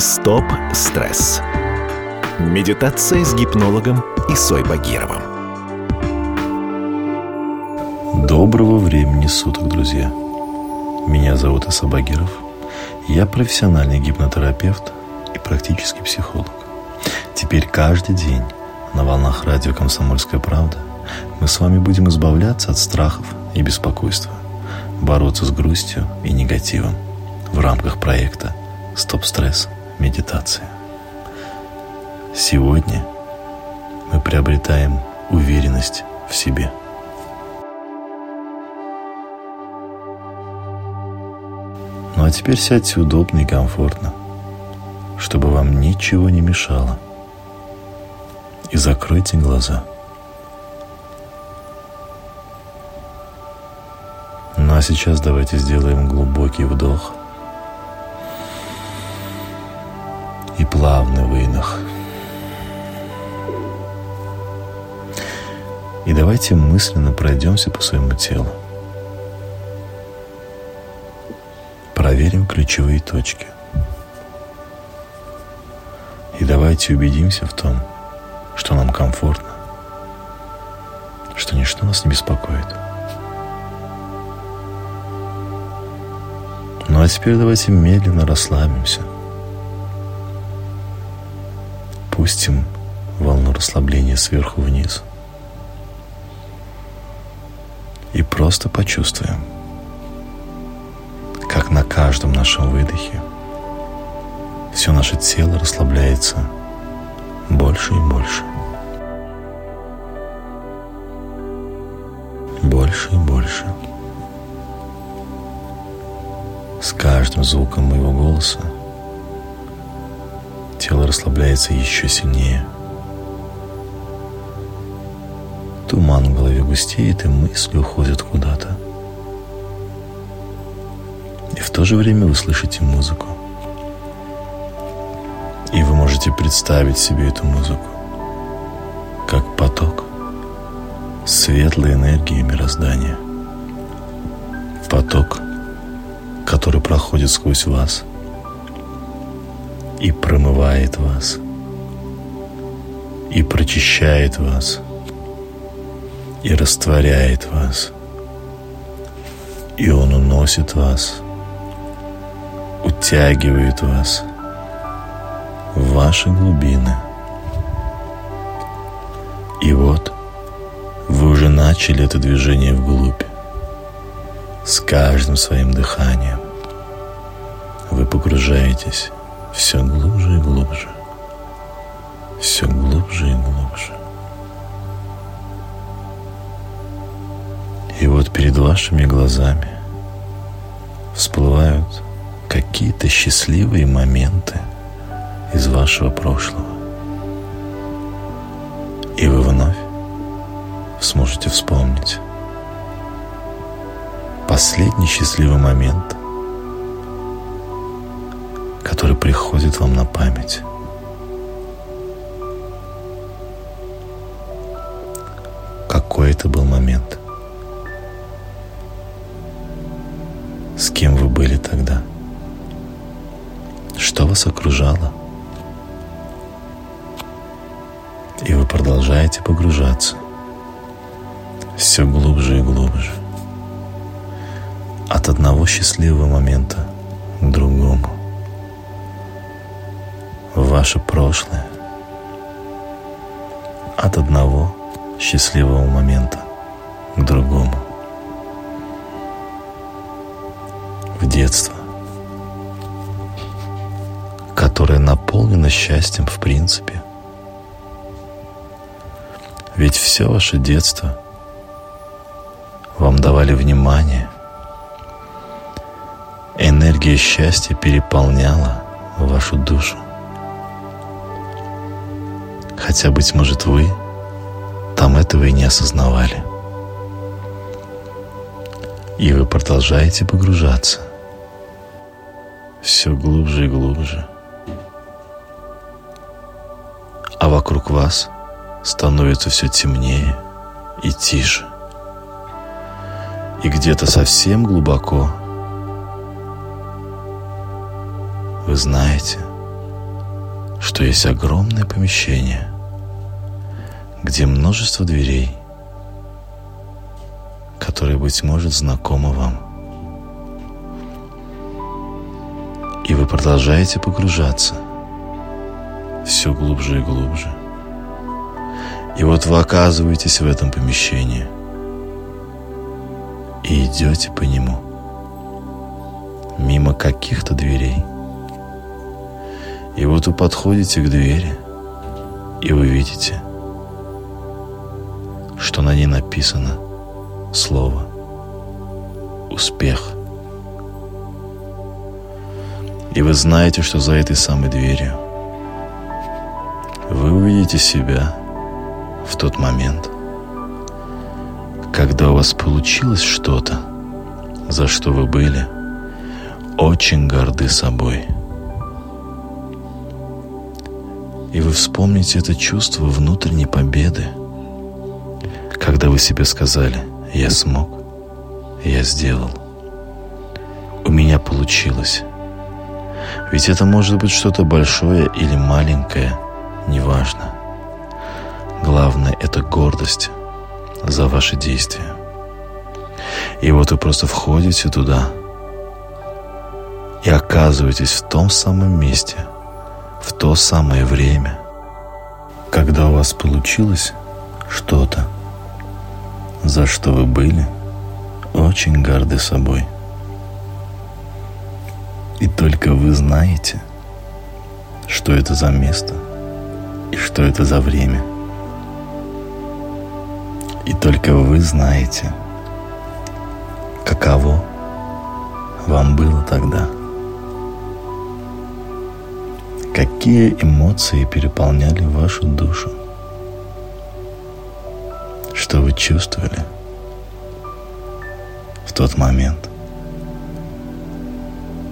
Стоп стресс. Медитация с гипнологом Исой Багировым. Доброго времени суток, друзья. Меня зовут Иса Багиров. Я профессиональный гипнотерапевт и практический психолог. Теперь каждый день на волнах радио «Комсомольская правда» мы с вами будем избавляться от страхов и беспокойства, бороться с грустью и негативом в рамках проекта «Стоп стресс. Медитация». Сегодня мы приобретаем уверенность в себе. Ну а теперь сядьте удобно и комфортно, чтобы вам ничего не мешало – и закройте глаза. Ну а сейчас давайте сделаем глубокий вдох и плавный выдох. И давайте мысленно пройдемся по своему телу. Проверим ключевые точки. И давайте убедимся в том, что нам комфортно, что ничто нас не беспокоит. Ну а теперь давайте медленно расслабимся. Пустим волну расслабления сверху вниз. И просто почувствуем, как на каждом нашем выдохе все наше тело расслабляется больше и больше. Больше и больше. С каждым звуком моего голоса тело расслабляется еще сильнее. Туман в голове густеет, и мысли уходят куда-то. И в то же время вы слышите музыку. И вы можете представить себе эту музыку как поток светлой энергии мироздания. Поток, который проходит сквозь вас и промывает вас, и прочищает вас, и растворяет вас, и он уносит вас, утягивает вас – в ваши глубины. И вот вы уже начали это движение вглубь. С каждым своим дыханием вы погружаетесь все глубже и глубже, все глубже и глубже. И вот перед вашими глазами всплывают какие-то счастливые моменты – из вашего прошлого. И вы вновь сможете вспомнить последний счастливый момент, который приходит вам на память. Какой это был момент? С кем вы были тогда? Что вас окружало? И вы продолжаете погружаться все глубже и глубже. От одного счастливого момента к другому. Ваше прошлое. От одного счастливого момента к другому. В детство, которое наполнено счастьем в принципе – ведь все ваше детство вам давали внимание. Энергия счастья переполняла вашу душу. Хотя, быть может, вы там этого и не осознавали. И вы продолжаете погружаться все глубже и глубже. А вокруг вас – становится все темнее и тише. И где-то совсем глубоко вы знаете, что есть огромное помещение, где множество дверей, которые, быть может, знакомы вам. И вы продолжаете погружаться все глубже и глубже. И вот вы оказываетесь в этом помещении и идете по нему мимо каких-то дверей. И вот вы подходите к двери, и вы видите, что на ней написано слово «Успех». И вы знаете, что за этой самой дверью вы увидите себя в тот момент, когда у вас получилось что-то, за что вы были очень горды собой. И вы вспомните это чувство внутренней победы, когда вы себе сказали «Я смог, я сделал, у меня получилось». Ведь это может быть что-то большое или маленькое, неважно. Главное – это гордость за ваши действия. И вот вы просто входите туда и оказываетесь в том самом месте, в то самое время, когда у вас получилось что-то, за что вы были очень горды собой. И только вы знаете, что это за место и что это за время – и только вы знаете, каково вам было тогда. Какие эмоции переполняли вашу душу? Что вы чувствовали в тот момент?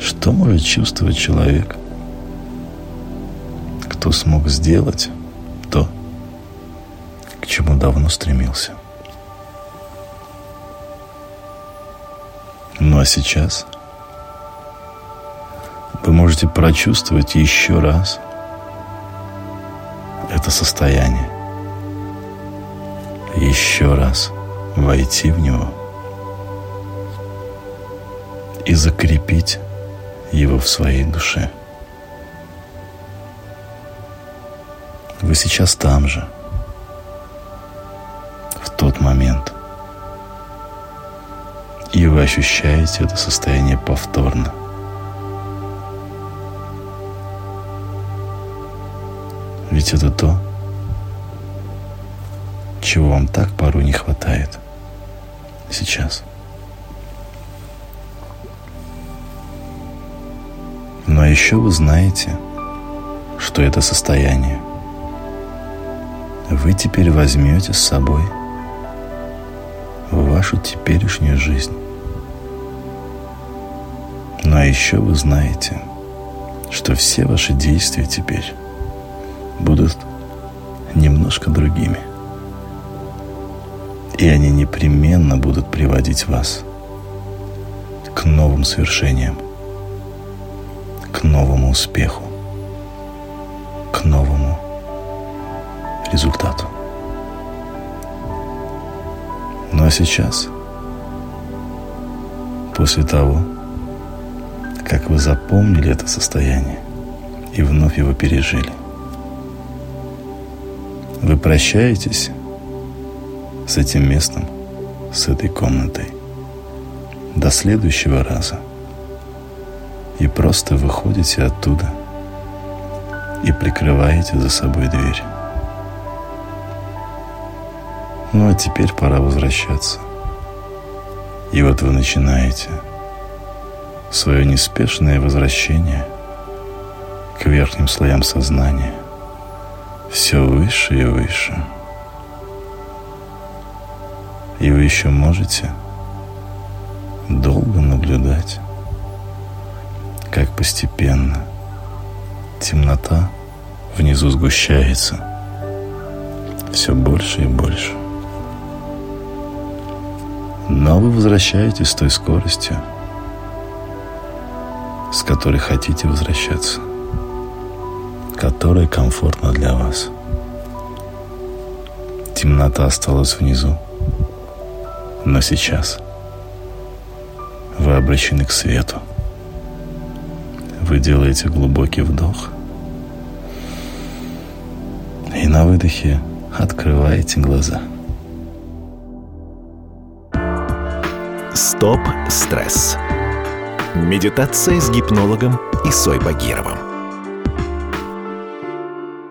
Что может чувствовать человек, кто смог сделать то, к чему давно стремился? Ну а сейчас вы можете прочувствовать еще раз это состояние. Еще раз войти в него и закрепить его в своей душе. Вы сейчас там же, в тот момент – и вы ощущаете это состояние повторно. Ведь это то, чего вам так порой не хватает сейчас. Но еще вы знаете, что это состояние вы теперь возьмете с собой в вашу теперешнюю жизнь. А еще вы знаете, что все ваши действия теперь будут немножко другими. И они непременно будут приводить вас к новым свершениям, к новому успеху, к новому результату. Ну а сейчас, после того, как вы запомнили это состояние и вновь его пережили. Вы прощаетесь с этим местом, с этой комнатой до следующего раза и просто выходите оттуда и прикрываете за собой дверь. Ну а теперь пора возвращаться. И вот вы начинаете свое неспешное возвращение к верхним слоям сознания все выше и выше. И вы еще можете долго наблюдать, как постепенно темнота внизу сгущается все больше и больше. Но вы возвращаетесь с той скоростью, с которой хотите возвращаться. Которой комфортно для вас. Темнота осталась внизу, но сейчас вы обращены к свету. Вы делаете глубокий вдох и на выдохе открываете глаза. Стоп-стресс. Медитация с гипнологом Исой Багировым.